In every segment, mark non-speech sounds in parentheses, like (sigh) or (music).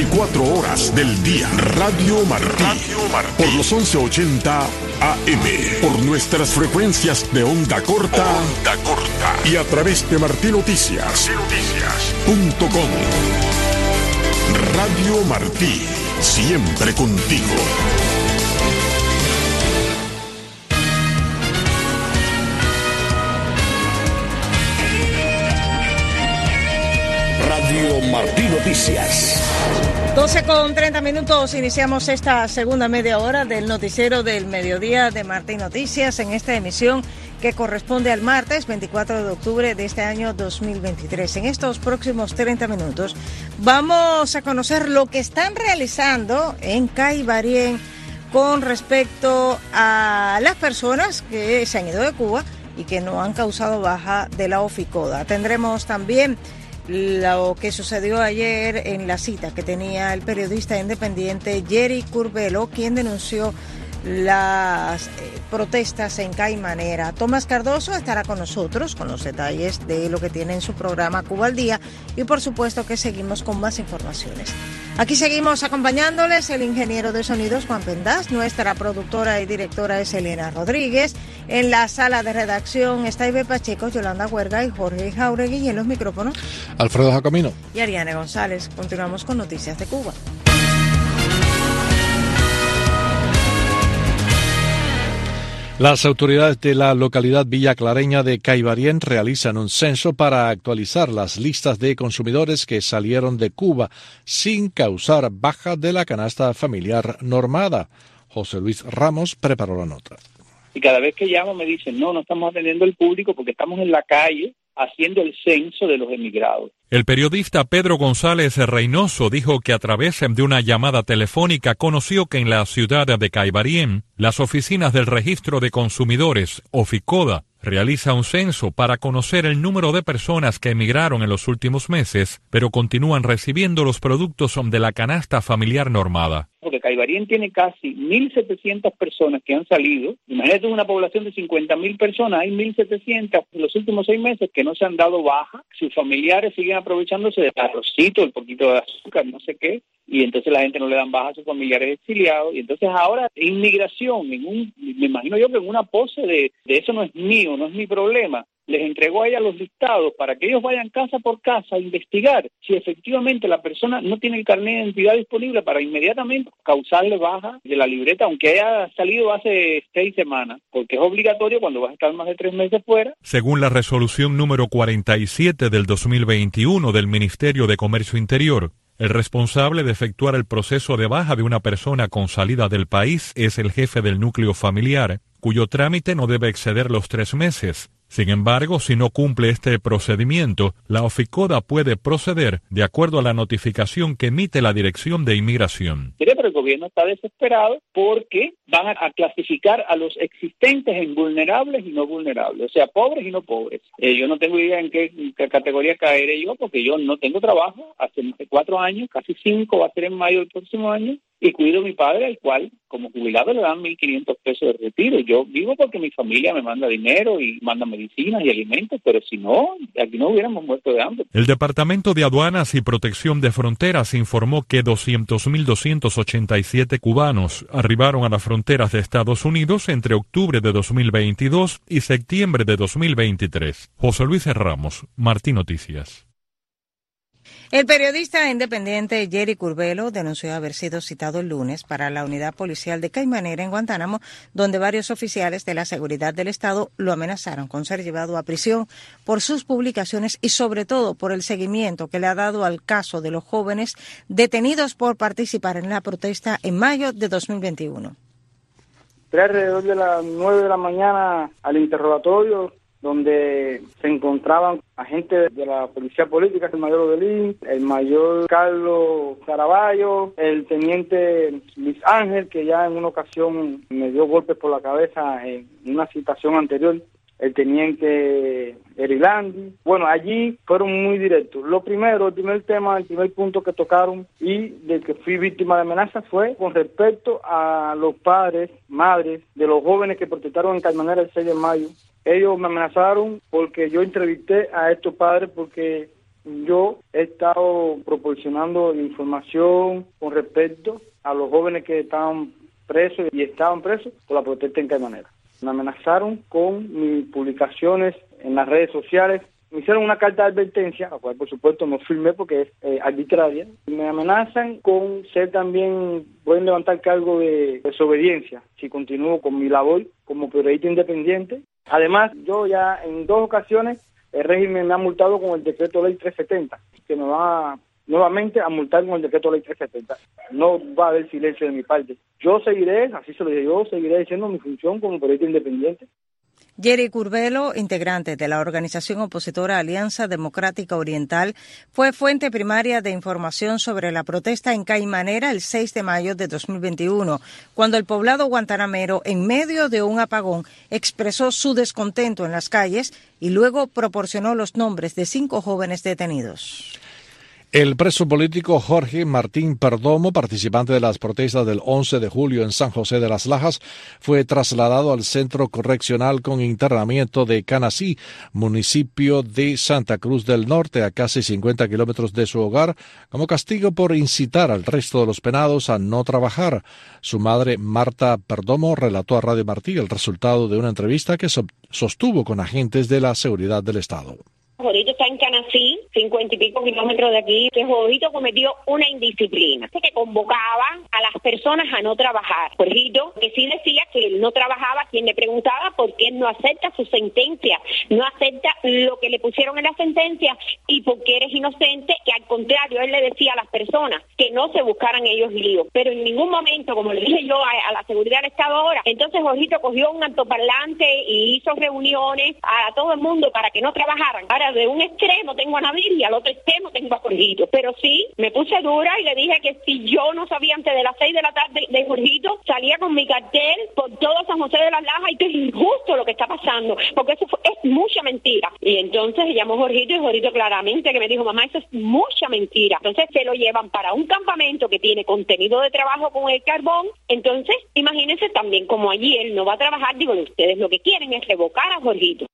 24 horas del día. Radio Martí. Por los 1180 AM. Por nuestras frecuencias de onda corta. Onda corta. Y a través de martinoticias. Noticias.com. Radio Martí. Siempre contigo. Radio Martí Noticias. 12 con 30 minutos, iniciamos esta segunda media hora del noticiero del mediodía de Martí Noticias en esta emisión que corresponde al martes 24 de octubre de este año 2023. En estos próximos 30 minutos vamos a conocer lo que están realizando en Caibarien con respecto a las personas que se han ido de Cuba y que no han causado baja de la oficoda. Tendremos también lo que sucedió ayer en la cita que tenía el periodista independiente Jerry Curbelo, quien denunció las eh, protestas en Caimanera. Tomás Cardoso estará con nosotros con los detalles de lo que tiene en su programa Cuba al Día y por supuesto que seguimos con más informaciones. Aquí seguimos acompañándoles el ingeniero de sonidos Juan Pendas, nuestra productora y directora es Elena Rodríguez, en la sala de redacción está Ibe Pacheco, Yolanda Huerga y Jorge Jauregui y en los micrófonos Alfredo Jacomino y Ariane González. Continuamos con Noticias de Cuba. Las autoridades de la localidad Villa Clareña de Caibarien realizan un censo para actualizar las listas de consumidores que salieron de Cuba sin causar baja de la canasta familiar normada. José Luis Ramos preparó la nota. Y cada vez que llamo me dicen, no, no estamos atendiendo al público porque estamos en la calle haciendo el censo de los emigrados. El periodista Pedro González Reynoso dijo que a través de una llamada telefónica conoció que en la ciudad de Caibarien, las oficinas del registro de consumidores, OFICODA, realiza un censo para conocer el número de personas que emigraron en los últimos meses, pero continúan recibiendo los productos de la canasta familiar normada. Porque Caibarien tiene casi 1.700 personas que han salido. Imagínate una población de 50.000 personas, hay 1.700 en los últimos seis meses que no se han dado baja. Sus familiares siguen aprovechándose del arrocito, el poquito de azúcar, no sé qué, y entonces la gente no le dan baja a sus familiares exiliados. Y entonces ahora, inmigración, en un, me imagino yo que en una pose de, de eso no es mío, no es mi problema, les entregó a ella los listados para que ellos vayan casa por casa a investigar si efectivamente la persona no tiene el carnet de identidad disponible para inmediatamente causarle baja de la libreta, aunque haya salido hace seis semanas, porque es obligatorio cuando vas a estar más de tres meses fuera. Según la resolución número 47 del 2021 del Ministerio de Comercio Interior, el responsable de efectuar el proceso de baja de una persona con salida del país es el jefe del núcleo familiar, cuyo trámite no debe exceder los tres meses. Sin embargo, si no cumple este procedimiento, la OFICODA puede proceder de acuerdo a la notificación que emite la Dirección de Inmigración. Pero el gobierno está desesperado porque van a clasificar a los existentes en vulnerables y no vulnerables, o sea, pobres y no pobres. Eh, yo no tengo idea en qué, qué, categoría caeré yo porque yo no tengo trabajo hace cuatro años, casi cinco, va a ser en mayo del próximo año, y cuido a mi padre, al cual como jubilado le dan 1.500 pesos de retiro. Yo vivo porque mi familia me manda dinero y manda medicinas y alimentos, pero si no, aquí no hubiéramos muerto de hambre. El Departamento de Aduanas y Protección de Fronteras informó que 200.287 cubanos arribaron a las fronteras de Estados Unidos entre octubre de 2022 y septiembre de 2023. José Luis Ramos, Martín Noticias. El periodista independiente Jerry Curbelo denunció haber sido citado el lunes para la unidad policial de Caimanera en Guantánamo, donde varios oficiales de la seguridad del Estado lo amenazaron con ser llevado a prisión por sus publicaciones y sobre todo por el seguimiento que le ha dado al caso de los jóvenes detenidos por participar en la protesta en mayo de 2021. Entré alrededor de las 9 de la mañana al interrogatorio donde se encontraban agentes de la policía política, el mayor Odelín, el mayor Carlos Caraballo, el teniente Luis Ángel, que ya en una ocasión me dio golpes por la cabeza en una citación anterior, el teniente Erilandi. Bueno, allí fueron muy directos. Lo primero, el primer tema, el primer punto que tocaron y del que fui víctima de amenaza fue con respecto a los padres, madres de los jóvenes que protestaron en Calmanera el 6 de mayo ellos me amenazaron porque yo entrevisté a estos padres porque Yo he estado proporcionando información con respecto a los jóvenes que estaban presos y estaban presos por la protesta en manera. Me amenazaron con mis publicaciones en las redes sociales. Me hicieron una carta de advertencia, la cual por supuesto no firmé porque es eh, arbitraria. Me amenazan con ser también, pueden levantar cargo de desobediencia si continúo con mi labor como periodista independiente. Además, yo ya en dos ocasiones el régimen me ha multado con el decreto ley 370, que me va nuevamente a multar con el decreto ley 370. No va a haber silencio de mi parte. Yo seguiré, así se lo dije, yo seguiré haciendo mi función como periodista independiente. Jerry Curvelo, integrante de la organización opositora Alianza Democrática Oriental, fue fuente primaria de información sobre la protesta en Caimanera el 6 de mayo de 2021, cuando el poblado guantanamero, en medio de un apagón, expresó su descontento en las calles y luego proporcionó los nombres de cinco jóvenes detenidos. El preso político Jorge Martín Perdomo, participante de las protestas del 11 de julio en San José de las Lajas, fue trasladado al centro correccional con internamiento de Canasí, municipio de Santa Cruz del Norte, a casi 50 kilómetros de su hogar, como castigo por incitar al resto de los penados a no trabajar. Su madre, Marta Perdomo, relató a Radio Martí el resultado de una entrevista que sostuvo con agentes de la seguridad del Estado. Jorito está en Canasí, cincuenta y pico kilómetros de aquí. Que Jorito cometió una indisciplina. Que convocaba a las personas a no trabajar. Jorito, que sí decía que él no trabajaba, quien le preguntaba por qué no acepta su sentencia, no acepta lo que le pusieron en la sentencia y por qué eres inocente, que al contrario, él le decía a las personas que no se buscaran ellos líos. Pero en ningún momento, como le dije yo a, la seguridad del Estado ahora, entonces Jorito cogió un altoparlante y hizo reuniones a todo el mundo para que no trabajaran. Ahora de un extremo tengo a Nadir y al otro extremo tengo a Jorgito. Pero sí, me puse dura y le dije que si yo no sabía antes de las seis de la tarde de Jorgito, salía con mi cartel por todo San José de las Lajas y que es injusto lo que está pasando, porque eso es mucha mentira. Y entonces llamó Jorgito y Jorgito claramente que me dijo, mamá, eso es mucha mentira. Entonces se lo llevan para un campamento que tiene contenido de trabajo con el carbón. Entonces, imagínense también como allí él no va a trabajar, digo, ustedes lo que quieren es revocar a Jorgito.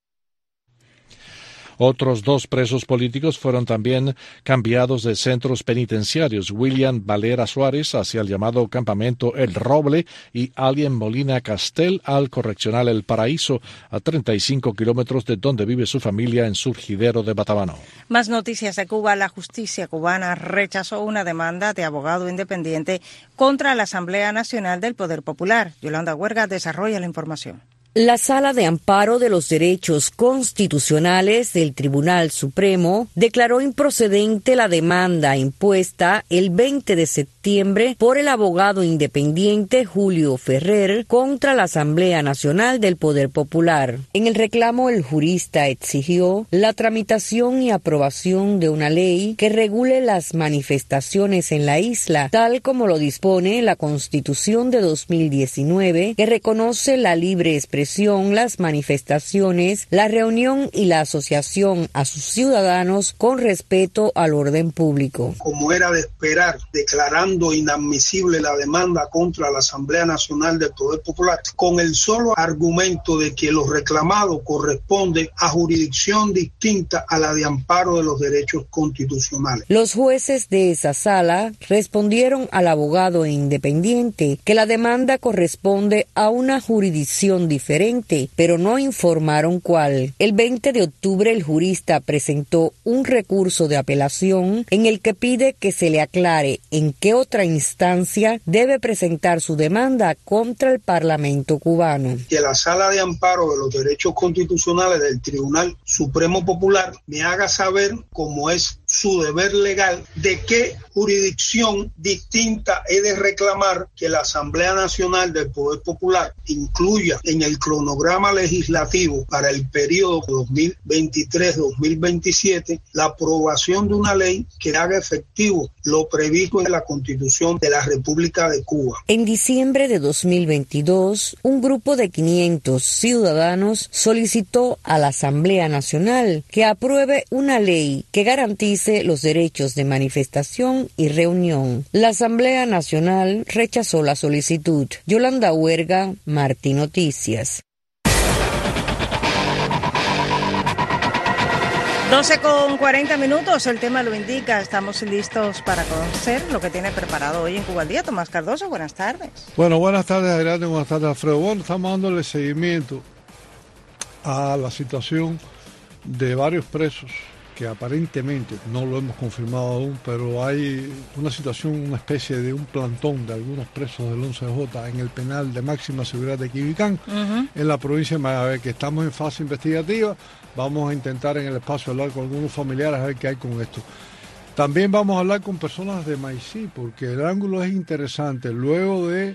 Otros dos presos políticos fueron también cambiados de centros penitenciarios. William Valera Suárez hacia el llamado campamento El Roble y Alien Molina Castel al correccional El Paraíso, a 35 kilómetros de donde vive su familia en Surgidero de Batabano. Más noticias de Cuba. La justicia cubana rechazó una demanda de abogado independiente contra la Asamblea Nacional del Poder Popular. Yolanda Huerga desarrolla la información. La Sala de Amparo de los Derechos Constitucionales del Tribunal Supremo declaró improcedente la demanda impuesta el 20 de septiembre por el abogado independiente Julio Ferrer contra la Asamblea Nacional del Poder Popular. En el reclamo el jurista exigió la tramitación y aprobación de una ley que regule las manifestaciones en la isla, tal como lo dispone la Constitución de 2019, que reconoce la libre expresión las manifestaciones, la reunión y la asociación a sus ciudadanos con respeto al orden público. Como era de esperar, declarando inadmisible la demanda contra la Asamblea Nacional del Poder Popular, con el solo argumento de que los reclamados corresponden a jurisdicción distinta a la de amparo de los derechos constitucionales. Los jueces de esa sala respondieron al abogado independiente que la demanda corresponde a una jurisdicción diferente pero no informaron cuál. El 20 de octubre el jurista presentó un recurso de apelación en el que pide que se le aclare en qué otra instancia debe presentar su demanda contra el Parlamento cubano. Que la Sala de Amparo de los Derechos Constitucionales del Tribunal Supremo Popular me haga saber cómo es su deber legal de qué jurisdicción distinta he de reclamar que la Asamblea Nacional del Poder Popular incluya en el cronograma legislativo para el periodo 2023-2027 la aprobación de una ley que haga efectivo lo previsto en la Constitución de la República de Cuba. En diciembre de 2022, un grupo de 500 ciudadanos solicitó a la Asamblea Nacional que apruebe una ley que garantice los derechos de manifestación y reunión. La Asamblea Nacional rechazó la solicitud. Yolanda Huerga, Martín Noticias. 12 con 40 minutos, el tema lo indica. Estamos listos para conocer lo que tiene preparado hoy en Cuba al Día. Tomás Cardoso, buenas tardes. Bueno, buenas tardes, Adrián, buenas tardes, Alfredo. Bueno, estamos dándole seguimiento a la situación de varios presos que aparentemente no lo hemos confirmado aún, pero hay una situación, una especie de un plantón de algunos presos del 11J en el penal de máxima seguridad de Quibicán, en la provincia de Mayabé, que estamos en fase investigativa. Vamos a intentar en el espacio hablar con algunos familiares a ver qué hay con esto. También vamos a hablar con personas de Maicí, porque el ángulo es interesante. Luego de,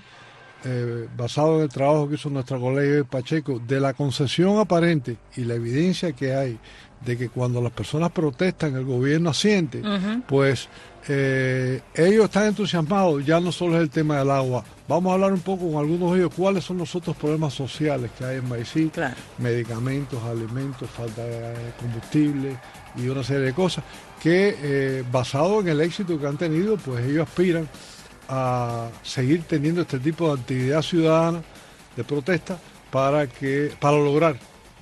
eh, basado en el trabajo que hizo nuestra colega Pacheco, de la concesión aparente y la evidencia que hay de que cuando las personas protestan el gobierno asiente, pues eh, ellos están entusiasmados, ya no solo es el tema del agua. Vamos a hablar un poco con algunos de ellos. Cuáles son los otros problemas sociales que hay en Maicí, medicamentos, alimentos, falta de combustible y una serie de cosas que eh, basado en el éxito que han tenido, pues ellos aspiran a seguir teniendo este tipo de actividad ciudadana de protesta para que para lograr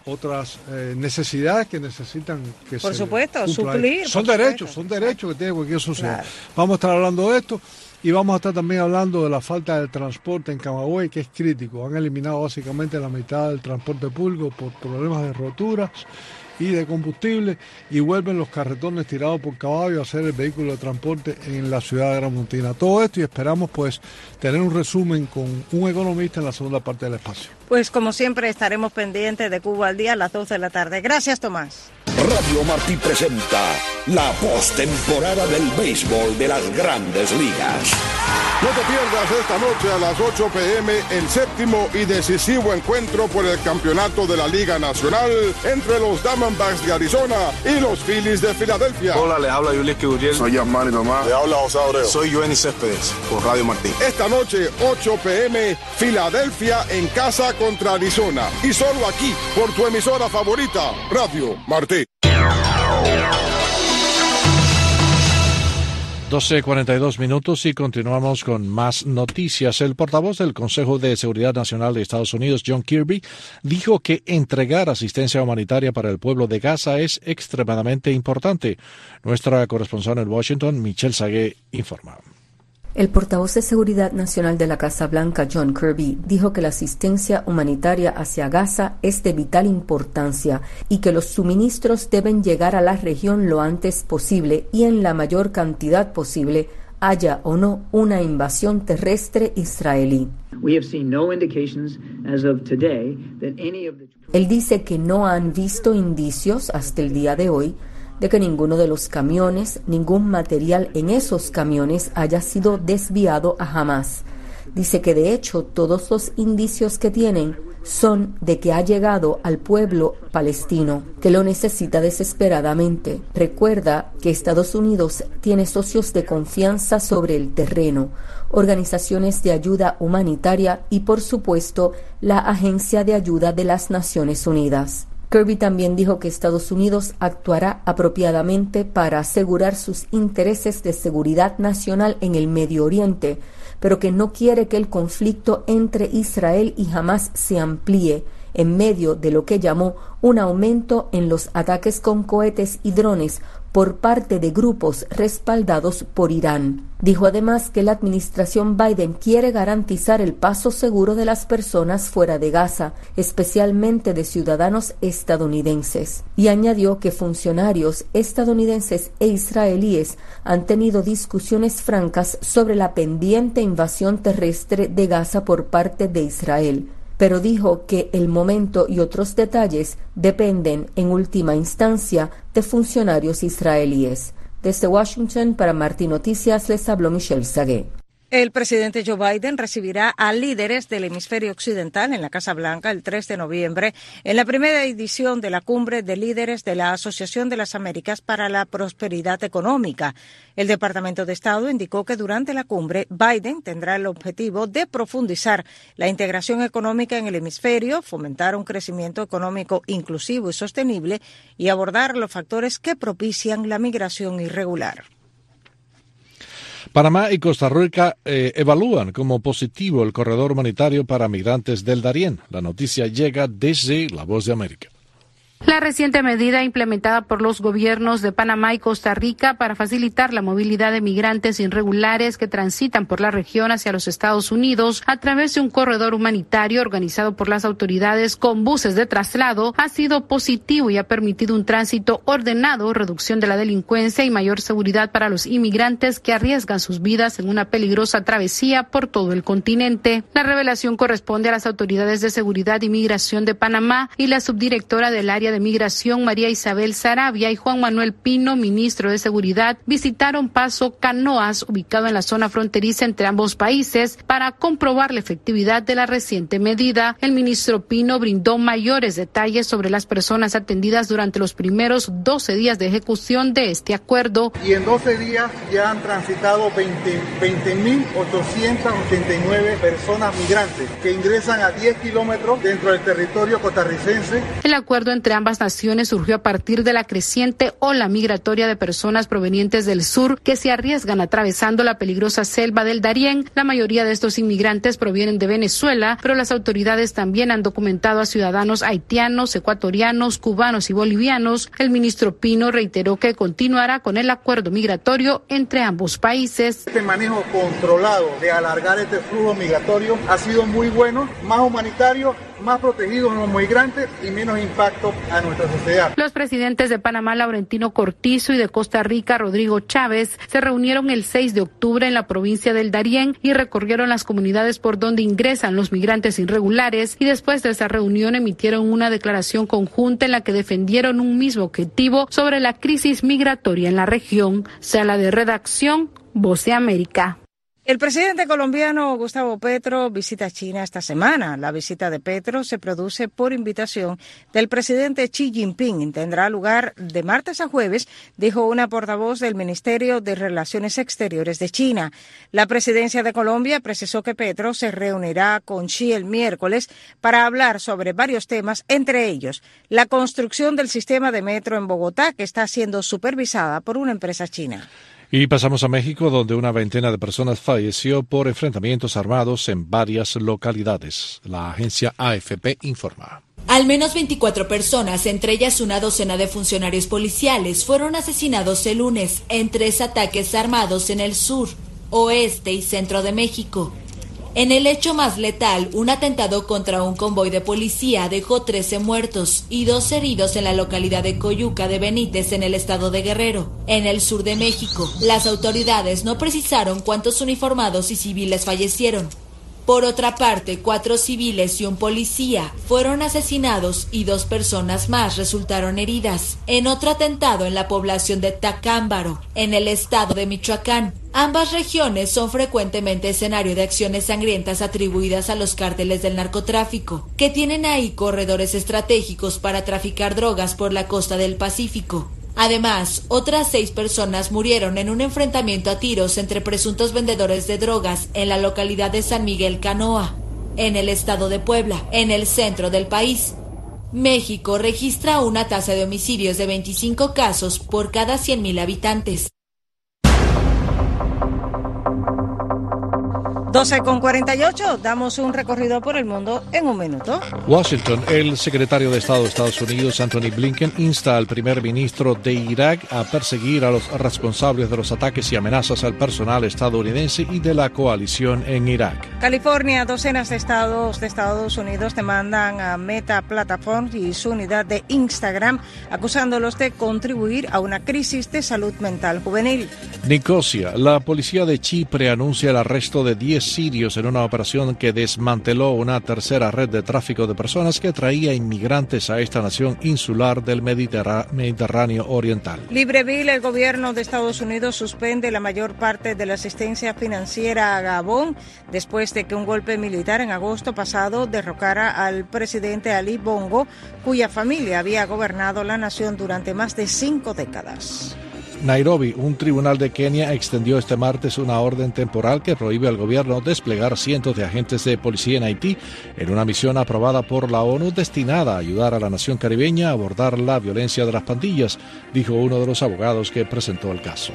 otras eh, necesidades que necesitan que por supuesto suplir son derechos son derechos que tiene cualquier sociedad. Vamos a estar hablando de esto y vamos a estar también hablando de la falta de transporte en Camagüey que es crítico. Han eliminado básicamente la mitad del transporte público por problemas de roturas y de combustible y vuelven los carretones tirados por caballo a ser el vehículo de transporte en la ciudad de Gran Montina. Todo esto y esperamos pues tener un resumen con un economista en la segunda parte del espacio. Pues como siempre estaremos pendientes de Cuba al día a las 12 de la tarde. Gracias Tomás. Radio Martí presenta la postemporada del béisbol de las grandes ligas. No te pierdas esta noche a las 8 pm el séptimo y decisivo encuentro por el campeonato de la Liga Nacional entre los Diamondbacks de Arizona y los Phillies de Filadelfia. Hola, les habla Julius Gurriel. Soy Yasmani Tomás. Le habla José Abreu. Soy Joenny Céspedes por Radio Martí. Esta noche, 8 pm, Filadelfia en casa contra Arizona. Y solo aquí, por tu emisora favorita, Radio Martí. 12.42 minutos y continuamos con más noticias. El portavoz del Consejo de Seguridad Nacional de Estados Unidos, John Kirby, dijo que entregar asistencia humanitaria para el pueblo de Gaza es extremadamente importante. Nuestra corresponsal en Washington, Michelle Sagué, informa. El portavoz de Seguridad Nacional de la Casa Blanca, John Kirby, dijo que la asistencia humanitaria hacia Gaza es de vital importancia y que los suministros deben llegar a la región lo antes posible y en la mayor cantidad posible, haya o no una invasión terrestre israelí. Él dice que no han visto indicios hasta el día de hoy de que ninguno de los camiones, ningún material en esos camiones haya sido desviado a Hamas. Dice que de hecho todos los indicios que tienen son de que ha llegado al pueblo palestino, que lo necesita desesperadamente. Recuerda que Estados Unidos tiene socios de confianza sobre el terreno, organizaciones de ayuda humanitaria y, por supuesto, la Agencia de Ayuda de las Naciones Unidas. Kirby también dijo que Estados Unidos actuará apropiadamente para asegurar sus intereses de seguridad nacional en el Medio Oriente, pero que no quiere que el conflicto entre Israel y Hamas se amplíe en medio de lo que llamó un aumento en los ataques con cohetes y drones por parte de grupos respaldados por Irán. Dijo además que la administración Biden quiere garantizar el paso seguro de las personas fuera de Gaza, especialmente de ciudadanos estadounidenses, y añadió que funcionarios estadounidenses e israelíes han tenido discusiones francas sobre la pendiente invasión terrestre de Gaza por parte de Israel pero dijo que el momento y otros detalles dependen en última instancia de funcionarios israelíes. Desde Washington para Martín Noticias les habló Michelle Sagué. El presidente Joe Biden recibirá a líderes del hemisferio occidental en la Casa Blanca el 3 de noviembre en la primera edición de la cumbre de líderes de la Asociación de las Américas para la Prosperidad Económica. El Departamento de Estado indicó que durante la cumbre Biden tendrá el objetivo de profundizar la integración económica en el hemisferio, fomentar un crecimiento económico inclusivo y sostenible y abordar los factores que propician la migración irregular. Panamá y Costa Rica eh, evalúan como positivo el corredor humanitario para migrantes del Darién. La noticia llega desde La Voz de América. La reciente medida implementada por los gobiernos de Panamá y Costa Rica para facilitar la movilidad de migrantes irregulares que transitan por la región hacia los Estados Unidos a través de un corredor humanitario organizado por las autoridades con buses de traslado ha sido positivo y ha permitido un tránsito ordenado, reducción de la delincuencia y mayor seguridad para los inmigrantes que arriesgan sus vidas en una peligrosa travesía por todo el continente. La revelación corresponde a las autoridades de seguridad y migración de Panamá y la subdirectora del área de Migración, María Isabel Sarabia y Juan Manuel Pino, ministro de Seguridad, visitaron Paso Canoas, ubicado en la zona fronteriza entre ambos países, para comprobar la efectividad de la reciente medida. El ministro Pino brindó mayores detalles sobre las personas atendidas durante los primeros 12 días de ejecución de este acuerdo. Y en 12 días ya han transitado 20.889 personas migrantes que ingresan a 10 kilómetros dentro del territorio costarricense. El acuerdo entre ambas naciones surgió a partir de la creciente ola migratoria de personas provenientes del sur que se arriesgan atravesando la peligrosa selva del Darién. La mayoría de estos inmigrantes provienen de Venezuela, pero las autoridades también han documentado a ciudadanos haitianos, ecuatorianos, cubanos y bolivianos. El ministro Pino reiteró que continuará con el acuerdo migratorio entre ambos países. Este manejo controlado de alargar este flujo migratorio ha sido muy bueno, más humanitario más protegidos los migrantes y menos impacto a nuestra sociedad. Los presidentes de Panamá, Laurentino Cortizo, y de Costa Rica, Rodrigo Chávez, se reunieron el 6 de octubre en la provincia del Darién y recorrieron las comunidades por donde ingresan los migrantes irregulares y después de esa reunión emitieron una declaración conjunta en la que defendieron un mismo objetivo sobre la crisis migratoria en la región. Sala de redacción, Voz de América. El presidente colombiano Gustavo Petro visita China esta semana. La visita de Petro se produce por invitación del presidente Xi Jinping tendrá lugar de martes a jueves, dijo una portavoz del Ministerio de Relaciones Exteriores de China. La presidencia de Colombia precisó que Petro se reunirá con Xi el miércoles para hablar sobre varios temas, entre ellos la construcción del sistema de metro en Bogotá, que está siendo supervisada por una empresa china. Y pasamos a México, donde una veintena de personas falleció por enfrentamientos armados en varias localidades. La agencia AFP informa. Al menos 24 personas, entre ellas una docena de funcionarios policiales, fueron asesinados el lunes en tres ataques armados en el sur, oeste y centro de México. En el hecho más letal, un atentado contra un convoy de policía dejó 13 muertos y dos heridos en la localidad de Coyuca de Benítez en el estado de Guerrero, en el sur de México. Las autoridades no precisaron cuántos uniformados y civiles fallecieron. Por otra parte, cuatro civiles y un policía fueron asesinados y dos personas más resultaron heridas en otro atentado en la población de Tacámbaro, en el estado de Michoacán. Ambas regiones son frecuentemente escenario de acciones sangrientas atribuidas a los cárteles del narcotráfico, que tienen ahí corredores estratégicos para traficar drogas por la costa del Pacífico. Además, otras seis personas murieron en un enfrentamiento a tiros entre presuntos vendedores de drogas en la localidad de San Miguel Canoa, en el estado de Puebla, en el centro del país. México registra una tasa de homicidios de 25 casos por cada 100.000 habitantes. 12 con 48, damos un recorrido por el mundo en un minuto. Washington, el secretario de Estado de Estados Unidos, Anthony Blinken, insta al primer ministro de Irak a perseguir a los responsables de los ataques y amenazas al personal estadounidense y de la coalición en Irak. California, docenas de estados de Estados Unidos demandan a Meta Platforms y su unidad de Instagram, acusándolos de contribuir a una crisis de salud mental juvenil. Nicosia, la policía de Chipre anuncia el arresto de 10 sirios en una operación que desmanteló una tercera red de tráfico de personas que traía inmigrantes a esta nación insular del Mediterráneo Oriental. Libreville, el gobierno de Estados Unidos suspende la mayor parte de la asistencia financiera a Gabón después de que un golpe militar en agosto pasado derrocara al presidente Ali Bongo, cuya familia había gobernado la nación durante más de cinco décadas. Nairobi, un tribunal de Kenia extendió este martes una orden temporal que prohíbe al gobierno desplegar cientos de agentes de policía en Haití en una misión aprobada por la ONU destinada a ayudar a la nación caribeña a abordar la violencia de las pandillas, dijo uno de los abogados que presentó el caso.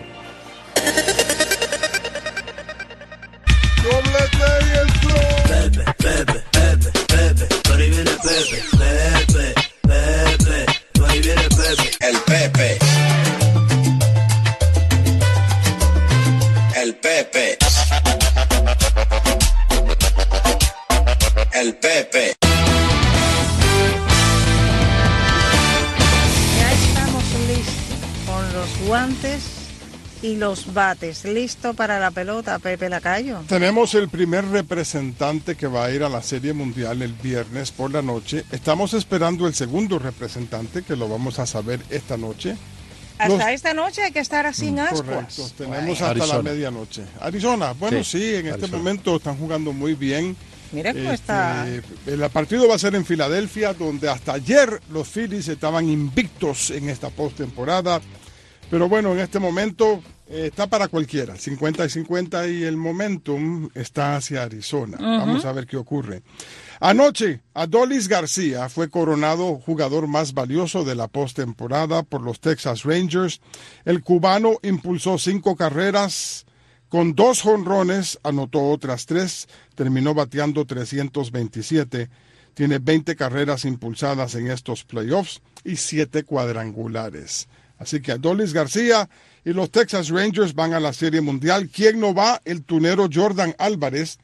Y los bates. ¿Listo para la pelota, Pepe Lacayo? Tenemos el primer representante que va a ir a la Serie Mundial el viernes por la noche. Estamos esperando el segundo representante que lo vamos a saber esta noche. Hasta esta noche hay que estar así en ascuas. Correcto, tenemos hasta la medianoche. Arizona, bueno, sí, en este momento están jugando muy bien. Mira cómo está. Este, el partido va a ser en Filadelfia, donde hasta ayer los Phillies estaban invictos en esta postemporada. Pero bueno, en este momento está para cualquiera, 50 y 50 y el momentum está hacia Arizona. Vamos a ver qué ocurre. Anoche, Adolis García fue coronado jugador más valioso de la postemporada por los Texas Rangers. El cubano impulsó cinco carreras con dos jonrones, anotó otras tres, terminó bateando 327. Tiene 20 carreras impulsadas en estos playoffs y siete cuadrangulares. Así que Adolis García y los Texas Rangers van a la Serie Mundial. ¿Quién no va? El tunero Jordan Álvarez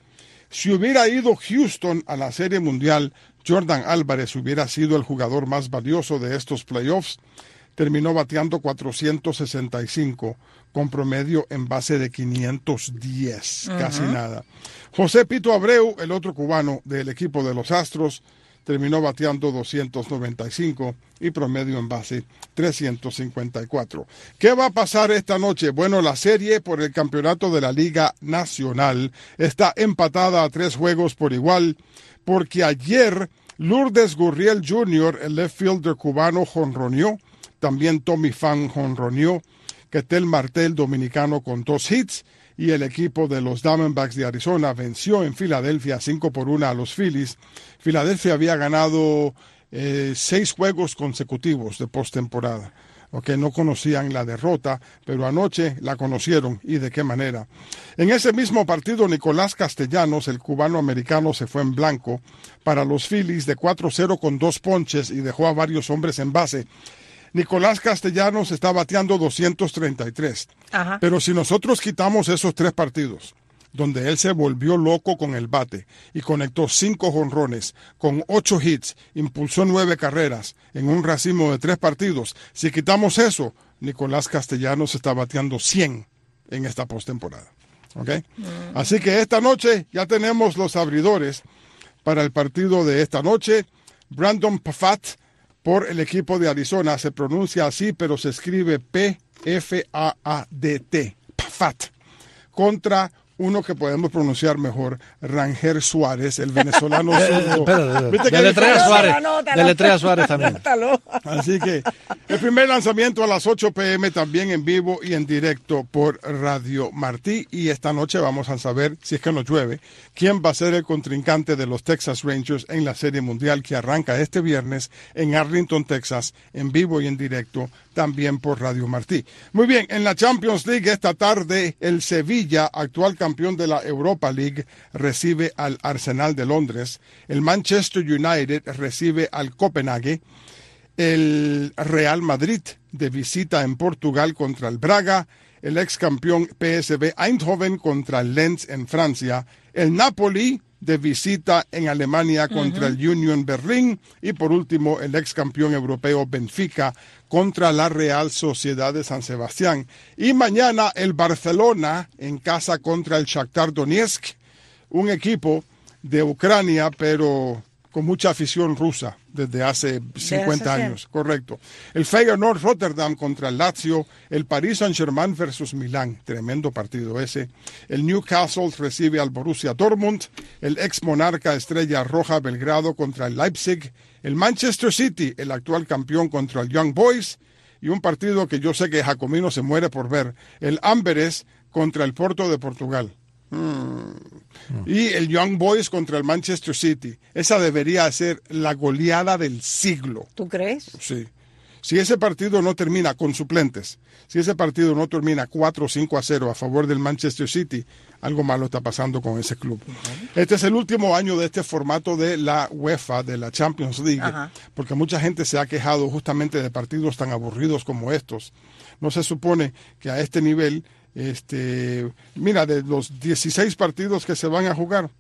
si hubiera ido Houston a la Serie Mundial, Jordan Álvarez hubiera sido el jugador más valioso de estos playoffs. Terminó bateando 465 con promedio en base de 510, casi nada. José Pito Abreu, el otro cubano del equipo de los Astros, terminó bateando 295 y promedio en base 354. ¿Qué va a pasar esta noche? Bueno, la serie por el campeonato de la Liga Nacional está empatada a tres juegos por igual, porque ayer Lourdes Gurriel Jr., el left fielder cubano, jonroneó, también Tommy Fan jonroneó, Ketel Martel, dominicano, con dos hits, y el equipo de los Diamondbacks de Arizona venció en Filadelfia 5 por 1 a los Phillies. Filadelfia había ganado eh, seis juegos consecutivos de postemporada. Okay, no conocían la derrota, pero anoche la conocieron y de qué manera. En ese mismo partido, Nicolás Castellanos, el cubano americano, se fue en blanco para los Phillies de 4-0 con dos ponches y dejó a varios hombres en base. Nicolás Castellanos está bateando 233. Pero si nosotros quitamos esos tres partidos, donde él se volvió loco con el bate y conectó cinco jonrones con ocho hits, impulsó nueve carreras en un racimo de tres partidos, si quitamos eso, Nicolás Castellanos está bateando 100 en esta postemporada. ¿Okay? Así que esta noche ya tenemos los abridores para el partido de esta noche. Brandon Pafat por el equipo de Arizona. Se pronuncia así, pero se escribe P-F-A-A-D-T. Pafat. Contra uno que podemos pronunciar mejor, Ranger Suárez, el venezolano (laughs) Deletrea Suárez. Deletrea Suárez también. Así que el primer lanzamiento a las 8 pm también en vivo y en directo por Radio Martí. Y esta noche vamos a saber, si es que no llueve, quién va a ser el contrincante de los Texas Rangers en la Serie Mundial que arranca este viernes en Arlington, Texas, en vivo y en directo también por Radio Martí. Muy bien, en la Champions League esta tarde el Sevilla, actual campeón de la Europa League, recibe al Arsenal de Londres. El Manchester United recibe al Copenhague. El Real Madrid de visita en Portugal contra el Braga. El ex campeón PSV Eindhoven contra el Lens en Francia. El Napoli de visita en Alemania contra el Union Berlín y por último el ex campeón europeo Benfica contra la Real Sociedad de San Sebastián. Y mañana el Barcelona en casa contra el Shakhtar Donetsk, un equipo de Ucrania pero con mucha afición rusa desde hace 50 años, correcto. El Feyenoord Rotterdam contra el Lazio, el Paris Saint-Germain versus Milán, tremendo partido ese. El Newcastle recibe al Borussia Dortmund, el ex monarca Estrella Roja Belgrado contra el Leipzig, el Manchester City, el actual campeón contra el Young Boys, y un partido que yo sé que Jacomino se muere por ver, el Amberes contra el Porto de Portugal. Mm. Y el Young Boys contra el Manchester City. Esa debería ser la goleada del siglo. ¿Tú crees? Sí. Si ese partido no termina con suplentes, si ese partido no termina 4 o 5 a 0 a favor del Manchester City, algo malo está pasando con ese club. Este es el último año de este formato de la UEFA, de la Champions League, porque mucha gente se ha quejado justamente de partidos tan aburridos como estos. No se supone que a este nivel este, mira, de los 16 partidos que se van a jugar,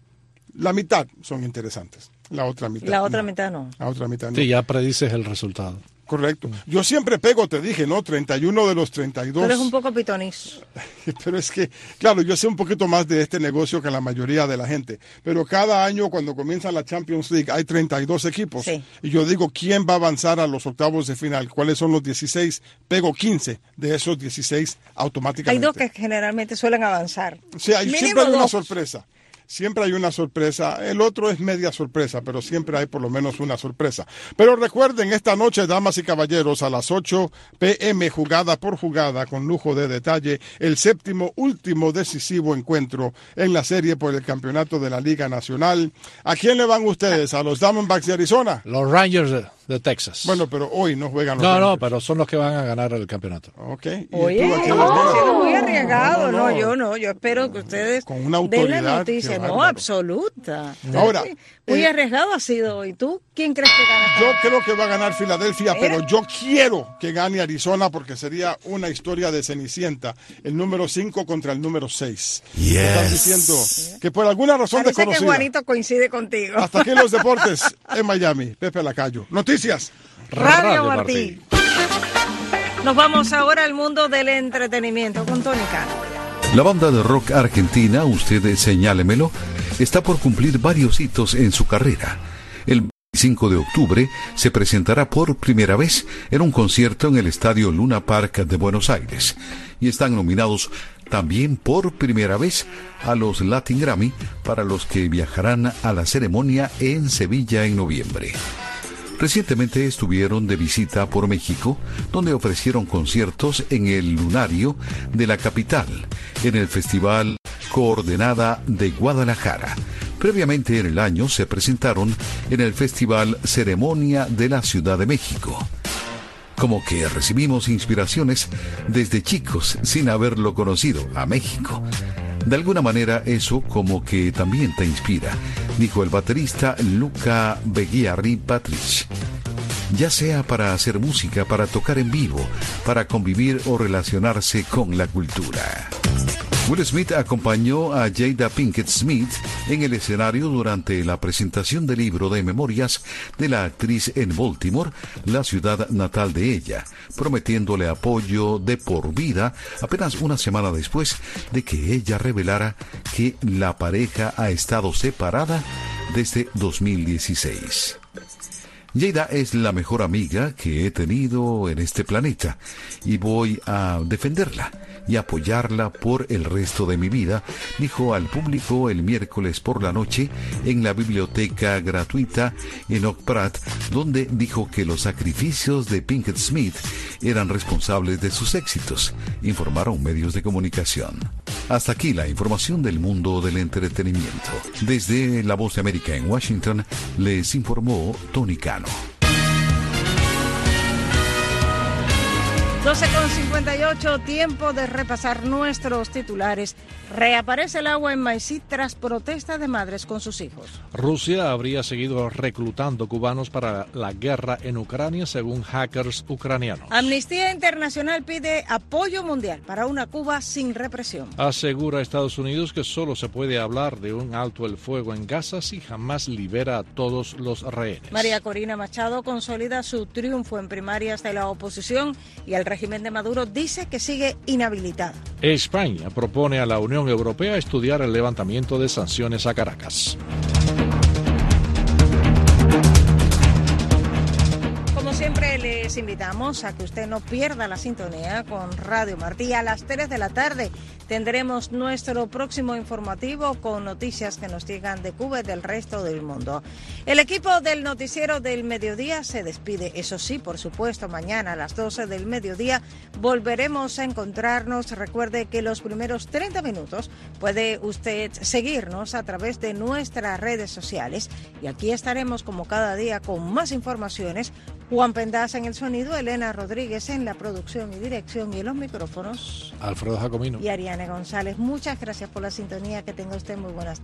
La mitad son interesantes. La otra mitad. La otra mitad no. La otra mitad no. Sí, ya predices el resultado. Correcto. Yo siempre pego, te dije, ¿no? 31 de los 32. Pero es un poco pitonizo. (laughs) Pero es que, claro, yo sé un poquito más de este negocio que la mayoría de la gente. Pero cada año, cuando comienza la Champions League, hay 32 equipos. Y yo digo, ¿quién va a avanzar a los octavos de final? ¿Cuáles son los 16? Pego 15 de esos 16 automáticamente. Hay dos que generalmente suelen avanzar. Sí, hay, siempre hay una sorpresa siempre hay una sorpresa. El otro es media sorpresa, pero siempre hay por lo menos una sorpresa. Pero recuerden, esta noche, damas y caballeros, a las 8 pm, jugada por jugada, con lujo de detalle, el séptimo, último, decisivo encuentro en la serie por el campeonato de la Liga Nacional. ¿A quién le van ustedes? ¿A los Diamondbacks de Arizona? Los Rangers de Texas. Bueno, pero hoy no juegan los No, no, pero son los que van a ganar el campeonato. Ok. Oye, no, muy arriesgado. No, yo no. Yo espero que ustedes con una autoridad den la noticia. No, absoluta. Ahora, muy eh, arriesgado ha sido hoy. ¿Tú quién crees que gana? Yo creo que va a ganar Filadelfia, pero yo quiero que gane Arizona porque sería una historia de Cenicienta. El número 5 contra el número 6. Yes. Están diciendo que por alguna razón Parece desconocida. que Juanito coincide contigo. Hasta aquí los (laughs) deportes en Miami. Pepe Lacayo. Noticias. Radio, Martí. Nos vamos ahora al mundo del entretenimiento con Tony Cano. La banda de rock argentina, usted señálemelo, está por cumplir varios hitos en su carrera. El 25 de octubre se presentará por primera vez en un concierto en el Estadio Luna Park de Buenos Aires y están nominados también por primera vez a los Latin Grammy para los que viajarán a la ceremonia en Sevilla en noviembre. Recientemente estuvieron de visita por México, donde ofrecieron conciertos en el lunario de la capital, en el Festival Coordenada de Guadalajara. Previamente en el año se presentaron en el Festival Ceremonia de la Ciudad de México. Como que recibimos inspiraciones desde chicos sin haberlo conocido a México. De alguna manera eso como que también te inspira, dijo el baterista Luca Beguiarri Patrich. Ya sea para hacer música, para tocar en vivo, para convivir o relacionarse con la cultura. Will Smith acompañó a Jada Pinkett Smith en el escenario durante la presentación del libro de memorias de la actriz en Baltimore, la ciudad natal de ella, prometiéndole apoyo de por vida apenas una semana después de que ella revelara que la pareja ha estado separada desde 2016. Jada es la mejor amiga que he tenido en este planeta y voy a defenderla y apoyarla por el resto de mi vida, dijo al público el miércoles por la noche en la biblioteca gratuita en Oak Pratt, donde dijo que los sacrificios de Pinkett Smith eran responsables de sus éxitos, informaron medios de comunicación. Hasta aquí la información del mundo del entretenimiento. Desde La Voz de América en Washington, les informó Tony Cano. 12 con 58, tiempo de repasar nuestros titulares. Reaparece el agua en Maicí tras protesta de madres con sus hijos. Rusia habría seguido reclutando cubanos para la guerra en Ucrania, según hackers ucranianos. Amnistía Internacional pide apoyo mundial para una Cuba sin represión. Asegura Estados Unidos que solo se puede hablar de un alto el fuego en Gaza si jamás libera a todos los rehenes. María Corina Machado consolida su triunfo en primarias de la oposición y el régimen de Maduro dice que sigue inhabilitada. España propone a la Unión Europea estudiar el levantamiento de sanciones a Caracas. Les invitamos a que usted no pierda la sintonía con Radio Martí. A las 3 de la tarde tendremos nuestro próximo informativo con noticias que nos llegan de Cuba y del resto del mundo. El equipo del noticiero del mediodía se despide. Eso sí, por supuesto, mañana a las 12 del mediodía volveremos a encontrarnos. Recuerde que los primeros 30 minutos puede usted seguirnos a través de nuestras redes sociales y aquí estaremos como cada día con más informaciones. Juan Pendaza en el sonido, Elena Rodríguez en la producción y dirección y en los micrófonos. Alfredo Jacomino. Y Ariane González. Muchas gracias por la sintonía. Que tenga usted muy buenas